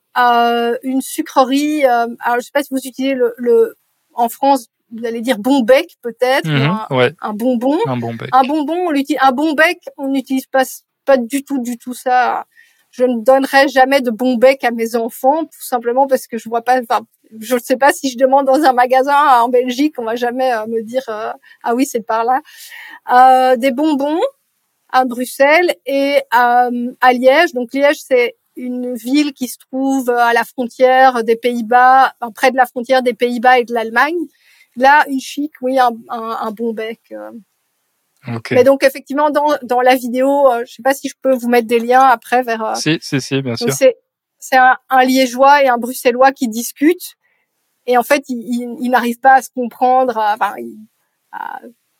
une sucrerie. alors, je sais pas si vous utilisez le, le en France vous allez dire bon bec peut-être, mmh, un, ouais. un, bonbon. Un bon bec. Un bonbon, on utilise, un bon bec, on n'utilise pas, pas du tout, du tout ça. Je ne donnerai jamais de bon bec à mes enfants, tout simplement parce que je vois pas, enfin, je ne sais pas si je demande dans un magasin en Belgique, on va jamais euh, me dire, euh, ah oui, c'est par là. Euh, des bonbons à Bruxelles et à, à Liège. Donc Liège, c'est une ville qui se trouve à la frontière des Pays-Bas, enfin, près de la frontière des Pays-Bas et de l'Allemagne. Là, une chic, oui, un, un, un bon bec. Euh. Okay. Mais donc effectivement dans, dans la vidéo, euh, je sais pas si je peux vous mettre des liens après vers. Euh, si si si bien sûr. C'est c'est un, un, liégeois et un bruxellois qui discutent et en fait ils, ils, n'arrivent pas à se comprendre. Enfin, ils,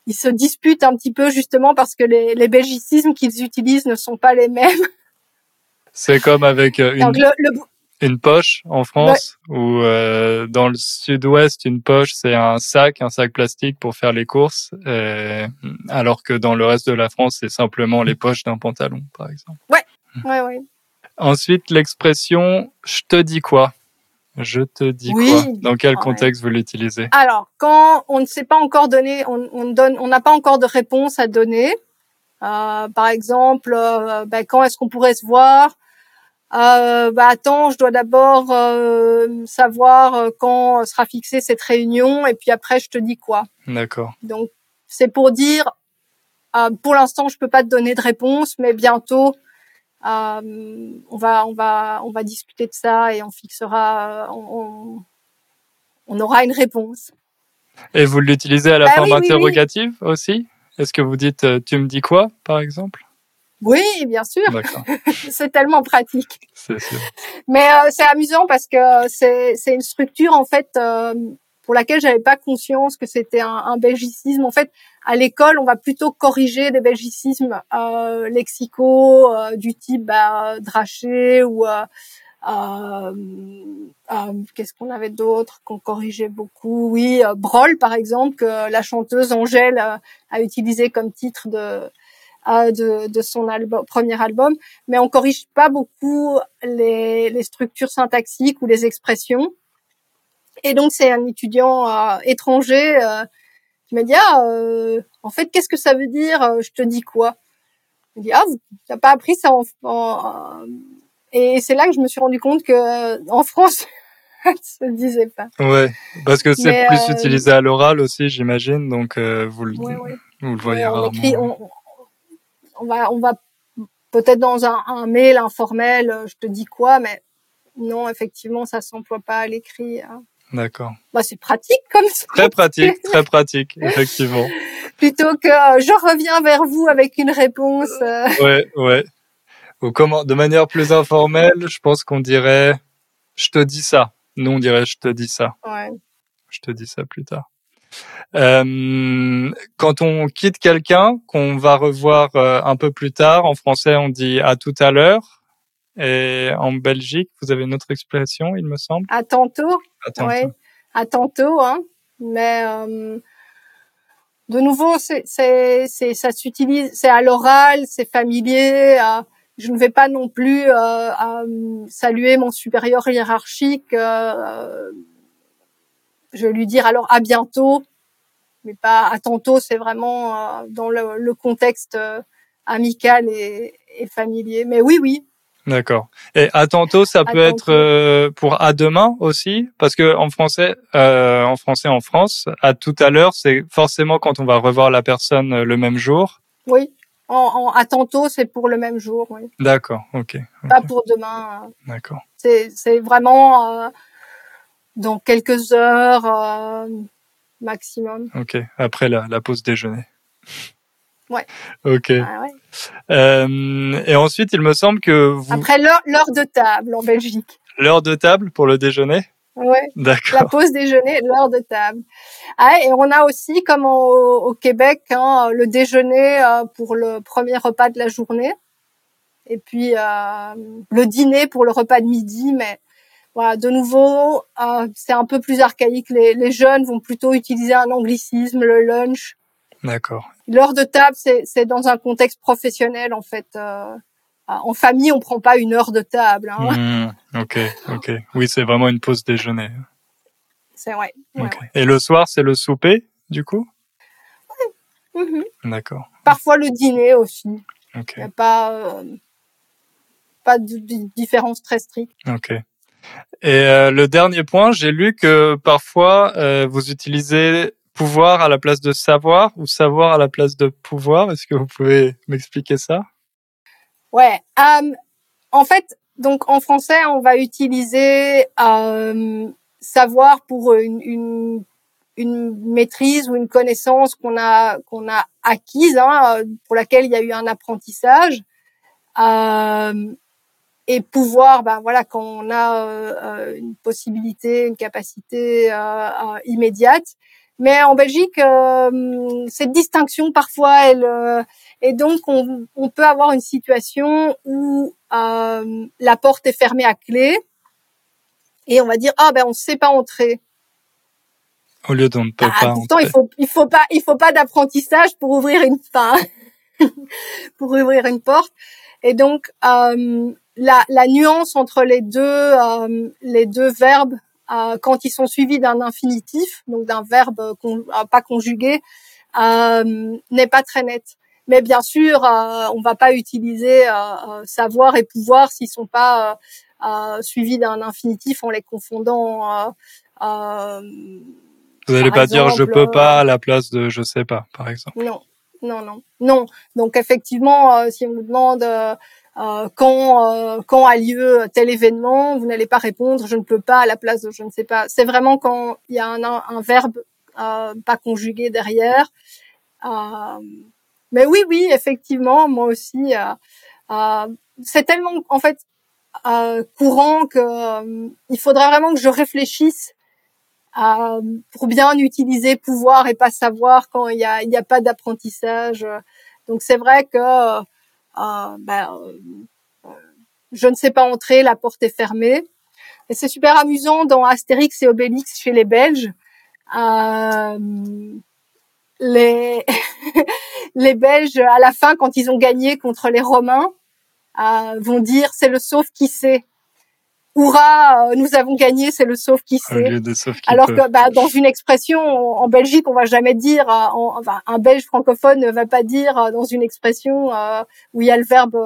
ils, se disputent un petit peu justement parce que les, les belgicismes qu'ils utilisent ne sont pas les mêmes. C'est comme avec une. Donc, le, le, une poche en France ouais. ou euh, dans le sud-ouest une poche c'est un sac un sac plastique pour faire les courses euh, alors que dans le reste de la France c'est simplement les poches d'un pantalon par exemple ouais ouais ouais ensuite l'expression je te dis quoi Je te dis Oui. quoi? Dans quel Ouais. contexte vous l'utilisez? Alors, quand on ne sait pas encore donner, on, on donne, on n'a pas encore de réponse à donner. Euh, par exemple, euh, ben, quand est-ce qu'on pourrait se voir? Euh, bah attends, je dois d'abord euh, savoir euh, quand sera fixée cette réunion et puis après je te dis quoi. D'accord. Donc c'est pour dire, euh, pour l'instant je peux pas te donner de réponse, mais bientôt euh, on va on va on va discuter de ça et on fixera, euh, on, on, on aura une réponse. Et vous l'utilisez à la Bah forme oui, oui, oui. interrogative aussi? Est-ce que vous dites euh, tu me dis quoi, par exemple? Oui, bien sûr, c'est tellement pratique. sûr. Mais euh, c'est amusant parce que c'est c'est une structure en fait euh, pour laquelle j'avais pas conscience que c'était un, un belgicisme. En fait, à l'école, on va plutôt corriger des belgicismes euh, lexicaux euh, du type bah, draché ou euh, euh, euh, qu'est-ce qu'on avait d'autre qu'on corrigeait beaucoup? Oui, euh, Brol par exemple que la chanteuse Angèle a utilisé comme titre de de, de son album, premier album mais on corrige pas beaucoup les, les structures syntaxiques ou les expressions. Et donc c'est un étudiant euh, étranger euh, qui m'a dit ah euh, en fait qu'est-ce que ça veut dire euh, je te dis quoi? Il dit ah vous t'as pas appris ça en, en- et c'est là que je me suis rendu compte que en France ça se disait pas. Ouais, parce que c'est plus euh, utilisé à l'oral aussi, j'imagine, donc euh, vous, le, Ouais, ouais. vous le voyez Ouais, on rarement. écrit, on, on va, on va peut-être dans un, un mail informel, je te dis quoi, mais non, effectivement, ça s'emploie pas à l'écrit. hein. D'accord. Bah, c'est pratique comme ça. Très pratique, très pratique, effectivement. Plutôt que euh, je reviens vers vous avec une réponse. euh, Ouais, ouais. Ou comment, de manière plus informelle, je pense qu'on dirait je te dis ça. Nous, on dirait je te dis ça. ouais. Je te dis ça plus tard. Euh, quand on quitte quelqu'un, qu'on va revoir euh, un peu plus tard, en français, on dit à tout à l'heure. Et en Belgique, vous avez une autre expression, il me semble. À tantôt. À tantôt. Ouais. À tantôt, hein. Mais euh, de nouveau, c'est, c'est, c'est, ça s'utilise, c'est à l'oral, c'est familier. euh, je ne vais pas non plus euh, euh, saluer mon supérieur hiérarchique. euh, je vais lui dire alors à bientôt, mais pas à tantôt. C'est vraiment euh, dans le, le contexte euh, amical et, et familier. Mais oui, oui, D'accord. Et à tantôt, ça peut être euh, pour à demain aussi, parce que en français, euh, en français en France, à tout à l'heure, c'est forcément quand on va revoir la personne euh, le même jour. oui. En, en, à tantôt, c'est pour le même jour, oui. D'accord. Ok. pas pour demain. euh. D'accord. C'est, c'est vraiment euh, dans quelques heures maximum. Ok. Après la, la pause déjeuner. Ouais. Ok. Ah ouais. Euh, et ensuite, il me semble que vous Après l'heure, de table en Belgique. l'heure de table pour le déjeuner? Ouais. La D'accord. pause déjeuner, l'heure de table. Ah, et on a aussi, comme au, au Québec, hein, le déjeuner euh, pour le premier repas de la journée. Et puis euh, le dîner pour le repas de midi. Mais voilà, de nouveau, euh, c'est un peu plus archaïque. Les, les jeunes vont plutôt utiliser un anglicisme, le lunch. D'accord. L'heure de table, c'est dans un contexte professionnel en fait. Euh, en famille, on prend pas une heure de table. Hein. Hmm, ok. Ok. Oui, c'est vraiment une pause déjeuner. C'est ouais. ouais, Ok. Et le soir, c'est le souper, du coup? ouais. Mhm. D'accord. Parfois le dîner aussi. Ok. Il n'y a pas euh, pas de, de différence très stricte. Ok. Et euh, le dernier point, j'ai lu que parfois euh, vous utilisez pouvoir à la place de savoir ou savoir à la place de pouvoir? Est-ce que vous pouvez m'expliquer ça? Ouais. euh, en fait, donc en français, on va utiliser euh, savoir pour une, une une maîtrise ou une connaissance qu'on a qu'on a acquise, hein, pour laquelle il y a eu un apprentissage. Euh, et pouvoir, ben voilà, quand on a euh, une possibilité, une capacité euh, euh, immédiate. Mais en Belgique, euh, cette distinction parfois, elle, euh, et donc on, on peut avoir une situation où euh, la porte est fermée à clé et on va dire ah ben on sait pas entrer. Au lieu d'on ne peut Ah, pas. pourtant entrer. il faut il faut pas il faut pas d'apprentissage pour ouvrir une enfin, pour ouvrir une porte. Et donc euh, la, la, nuance entre les deux les deux verbes quand ils sont suivis d'un infinitif, donc d'un verbe pas conjugué, n'est pas très nette. Mais bien sûr, euh, on va pas utiliser euh, savoir et pouvoir s'ils sont pas suivis d'un infinitif en les confondant. Vous n'allez pas dire je peux pas à la place de je sais pas, par exemple. Non, non, non, non. Donc effectivement, si on vous demande euh, quand euh, quand a lieu tel événement, vous n'allez pas répondre je ne peux pas à la place de je ne sais pas. C'est vraiment quand il y a un, un verbe euh, pas conjugué derrière. mais oui, oui, effectivement, moi aussi, c'est tellement en fait courant que il faudrait vraiment que je réfléchisse pour bien utiliser pouvoir et pas savoir quand il y a y a pas d'apprentissage. Donc c'est vrai que euh, je ne sais pas entrer, la porte est fermée. Et c'est super amusant dans Astérix et Obélix chez les Belges. Euh, les les Belges à la fin, quand ils ont gagné contre les Romains, euh, vont dire c'est le sauf qui sait. Hurrah, euh, nous avons gagné, c'est le sauf qui sait. Alors que bah, dans une expression en Belgique, on va jamais dire, euh, enfin, un Belge francophone ne va pas dire euh, dans une expression où il y a le verbe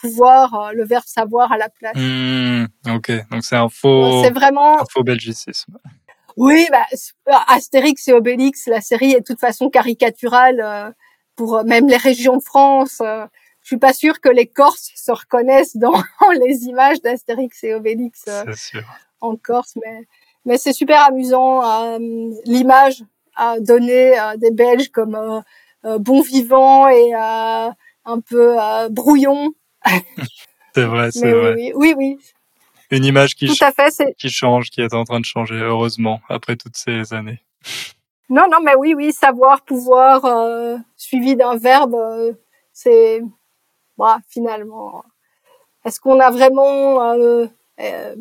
pouvoir, le verbe savoir à la place. Mmh, ok, donc c'est un faux, c'est vraiment un faux belgicisme. Oui, bah, Astérix et Obélix, la série est de toute façon caricaturale pour même les régions de France je suis pas sûre que les Corses se reconnaissent dans les images d'Astérix et Obélix euh, en Corse, mais mais c'est super amusant euh, l'image à donner des Belges comme euh, bons vivants et un peu brouillon. c'est vrai, c'est vrai. Oui, oui, oui. Une image qui, Tout à fait, qui change, qui est en train de changer, heureusement, après toutes ces années. Non, non, mais oui, oui, savoir, pouvoir, suivi d'un verbe, c'est bah, finalement, est-ce qu'on a vraiment euh, euh,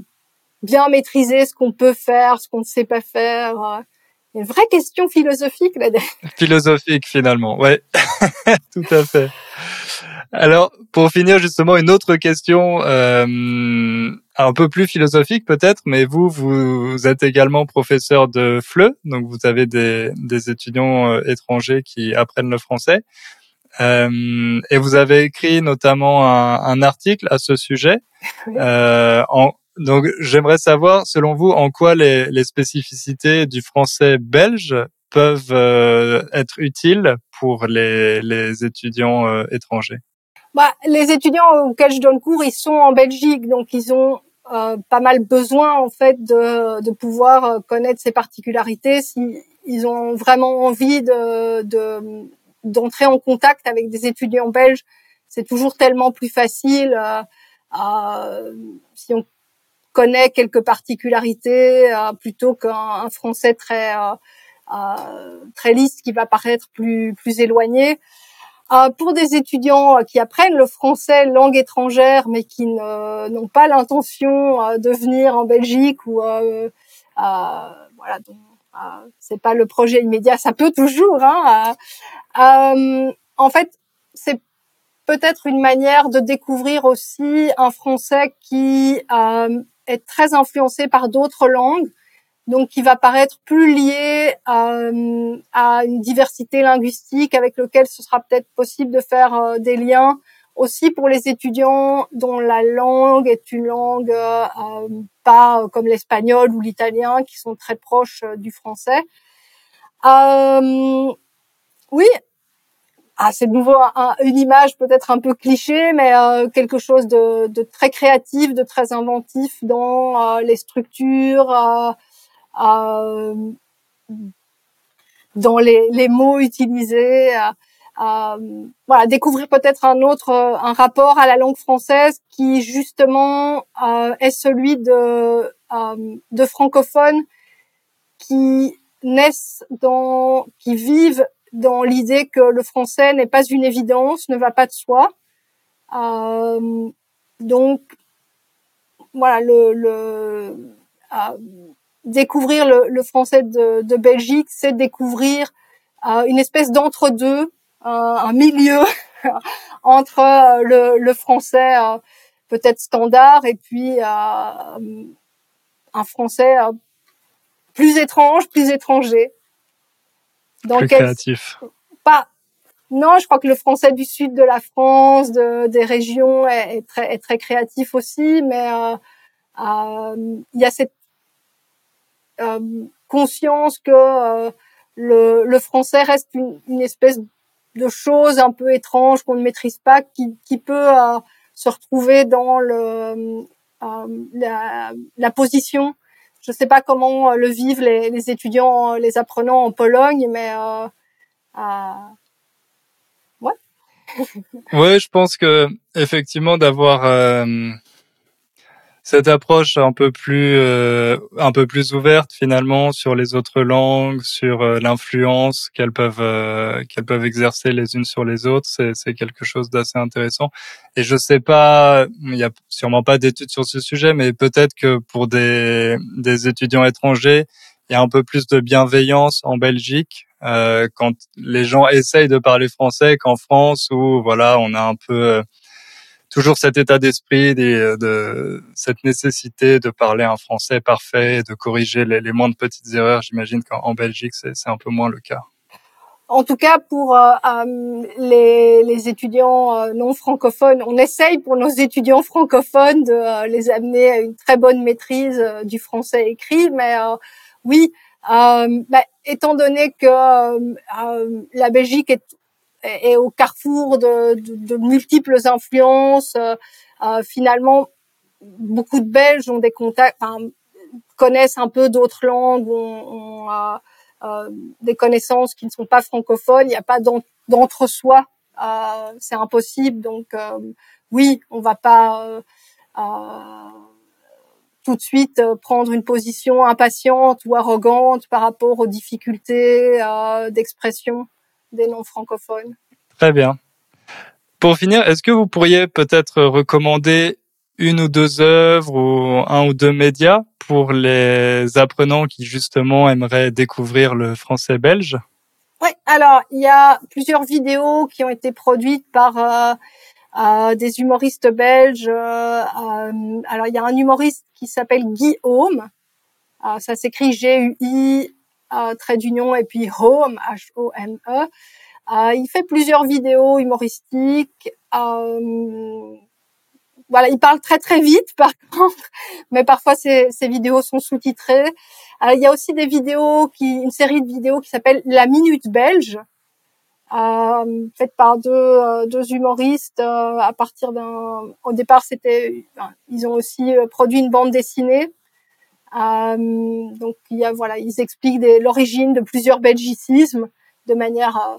bien maîtrisé ce qu'on peut faire, ce qu'on ne sait pas faire euh, Une vraie question philosophique là. Philosophique finalement, ouais, tout à fait. Alors, pour finir justement, une autre question euh, un peu plus philosophique peut-être, mais vous, vous êtes également professeur de FLE, donc vous avez des, des étudiants étrangers qui apprennent le français. Euh, et vous avez écrit notamment un, un article à ce sujet. Euh, en, donc, j'aimerais savoir, selon vous, en quoi les, les spécificités du français belge peuvent euh, être utiles pour les, les étudiants étrangers? Bah, Les étudiants auxquels je donne cours, ils sont en Belgique, donc ils ont pas mal besoin en fait de, de pouvoir connaître ces particularités s'ils ils ont vraiment envie de, de d'entrer en contact avec des étudiants belges, c'est toujours tellement plus facile euh, euh, si on connaît quelques particularités euh, plutôt qu'un français très très lisse qui va paraître plus plus éloigné. pour des étudiants qui apprennent le français langue étrangère mais qui n'ont pas l'intention de venir en Belgique ou voilà donc c'est pas le projet immédiat, ça peut toujours. Hein, euh, en fait, c'est peut-être une manière de découvrir aussi un français qui euh, est très influencé par d'autres langues, donc qui va paraître plus lié euh, à une diversité linguistique avec lequel ce sera peut-être possible de faire des liens aussi pour les étudiants dont la langue est une langue euh, pas comme l'espagnol ou l'italien qui sont très proches du français. Euh, oui, ah, c'est de nouveau une image peut-être un peu cliché, mais euh, quelque chose de, très créatif, de très inventif dans euh, les structures, euh, dans les, mots utilisés. Voilà, découvrir peut-être un autre, un rapport à la langue française qui justement est celui de, de francophones qui naissent dans, qui vivent dans l'idée que le français n'est pas une évidence, ne va pas de soi. Euh, donc, voilà, le, le euh, découvrir le, le, français de, de Belgique, c'est découvrir euh, une espèce d'entre-deux, un milieu entre le, le, français peut-être standard et puis un français plus étrange, plus étranger. Dans plus créatif. Pas. Non, je crois que le français du sud de la France, de, des régions, est, très, est très créatif aussi, mais euh, euh, il y a cette euh, conscience que euh, le, le, français reste une, une, espèce de chose un peu étrange qu'on ne maîtrise pas, qui, qui peut euh, se retrouver dans le, la, la position je ne sais pas comment euh, le vivent les, les, étudiants, les apprenants en Pologne, mais euh, euh, ouais. ouais, je pense que effectivement d'avoir euh, cette approche un peu plus euh, un peu plus ouverte finalement sur les autres langues, sur euh, l'influence qu'elles peuvent euh, qu'elles peuvent exercer les unes sur les autres, c'est c'est quelque chose d'assez intéressant. Et je sais pas, il y a sûrement pas d'études sur ce sujet, mais peut-être que pour des des étudiants étrangers, il y a un peu plus de bienveillance en Belgique euh, quand les gens essayent de parler français qu'en France où voilà on a un peu toujours cet état d'esprit de, de, cette nécessité de parler un français parfait de corriger les, les moindres petites erreurs. J'imagine qu'en Belgique, c'est un peu moins le cas. En tout cas, pour euh, euh les, les, étudiants euh, non francophones, on essaye pour nos étudiants francophones de euh, les amener à une très bonne maîtrise du français écrit. Mais oui, bah, étant donné que la Belgique est et au carrefour de, de, de multiples influences. Euh, euh, finalement, beaucoup de Belges ont des contacts, connaissent un peu d'autres langues, ont, ont euh, euh des connaissances qui ne sont pas francophones. Il n'y a pas d'entre-soi, euh, c'est impossible. Donc oui, on va pas tout de suite prendre une position impatiente ou arrogante par rapport aux difficultés d'expression des non francophones. Très bien. Pour finir, est-ce que vous pourriez peut-être recommander une ou deux œuvres ou un ou deux médias pour les apprenants qui justement aimeraient découvrir le français belge? Oui, alors il y a plusieurs vidéos qui ont été produites par euh, euh, des humoristes belges. Euh, alors il y a un humoriste qui s'appelle Guillaume. Ça s'écrit G-U-I trait d'union et puis Home, H-O-M-E. Euh, il fait plusieurs vidéos humoristiques. Euh, voilà, il parle très très vite par contre, mais parfois ses vidéos sont sous-titrées. il y a aussi des vidéos qui, une série de vidéos qui s'appelle La Minute Belge, euh, faite par deux, deux humoristes à partir d'un. Au départ, c'était, ils ont aussi produit une bande dessinée euh, donc il y a voilà, ils expliquent l'origine de plusieurs belgicismes de manière euh,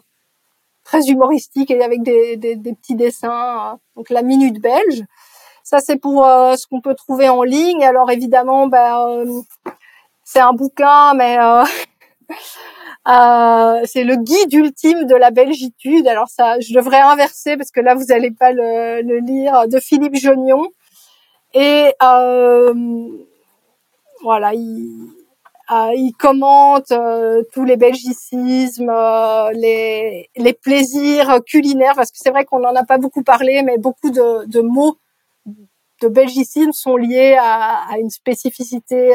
très humoristique et avec des, des, des petits dessins. Euh. donc la minute belge. Ça c'est pour ce qu'on peut trouver en ligne. Alors évidemment, ben, c'est un bouquin, mais Euh, c'est le guide ultime de la belgitude. Alors ça, je devrais inverser parce que là vous n'allez pas le, le, lire de Philippe Jonion. Et euh, voilà, il, euh, il commente euh, tous les belgicismes, euh, les, les plaisirs culinaires, parce que c'est vrai qu'on n'en a pas beaucoup parlé, mais beaucoup de, de mots de belgicisme sont liés à, à une spécificité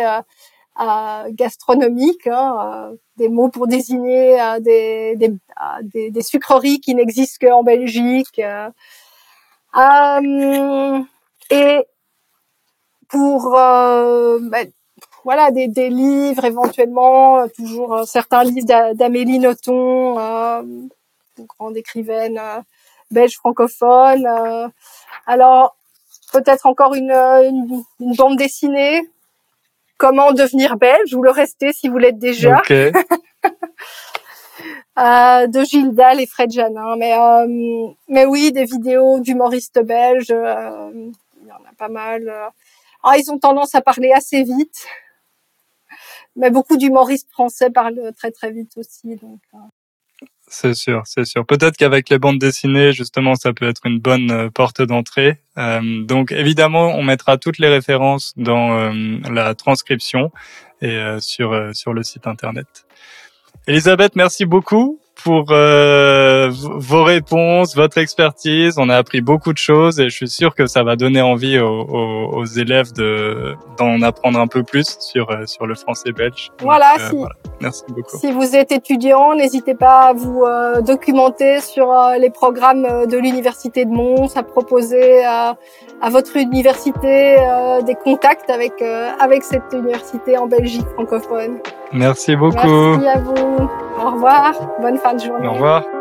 gastronomique, hein, des mots pour désigner des, des, des, des, sucreries qui n'existent qu'en Belgique. et pour bah, voilà des, des, livres éventuellement, euh, toujours euh, certains livres d'Amélie Nothomb, euh, une grande écrivaine belge francophone. alors peut-être encore une, une, une, bande dessinée. Comment devenir belge ou le rester si vous l'êtes déjà? Okay. de Gilles Dalle et Fred Janin. Mais, mais oui, des vidéos d'humoristes belges, il y en a pas mal. Ah, ils ont tendance à parler assez vite mais beaucoup d'humoristes français parlent très très vite aussi. Donc, euh. C'est sûr, c'est sûr. Peut-être qu'avec les bandes dessinées, justement, ça peut être une bonne euh, porte d'entrée. Euh, donc, évidemment, on mettra toutes les références dans la transcription et sur sur le site internet. Elisabeth, merci beaucoup pour euh, vos réponses, votre expertise. On a appris beaucoup de choses et je suis sûr que ça va donner envie aux, aux, aux élèves de d'en apprendre un peu plus sur euh, sur le français belge. Voilà, si, voilà. Merci beaucoup. Si vous êtes étudiant, n'hésitez pas à vous euh, documenter sur les programmes de l'université de Mons, à proposer à, votre université des contacts avec avec cette université en Belgique francophone. Merci beaucoup. Merci à vous. Au revoir. Bonne fin de journée. Au revoir.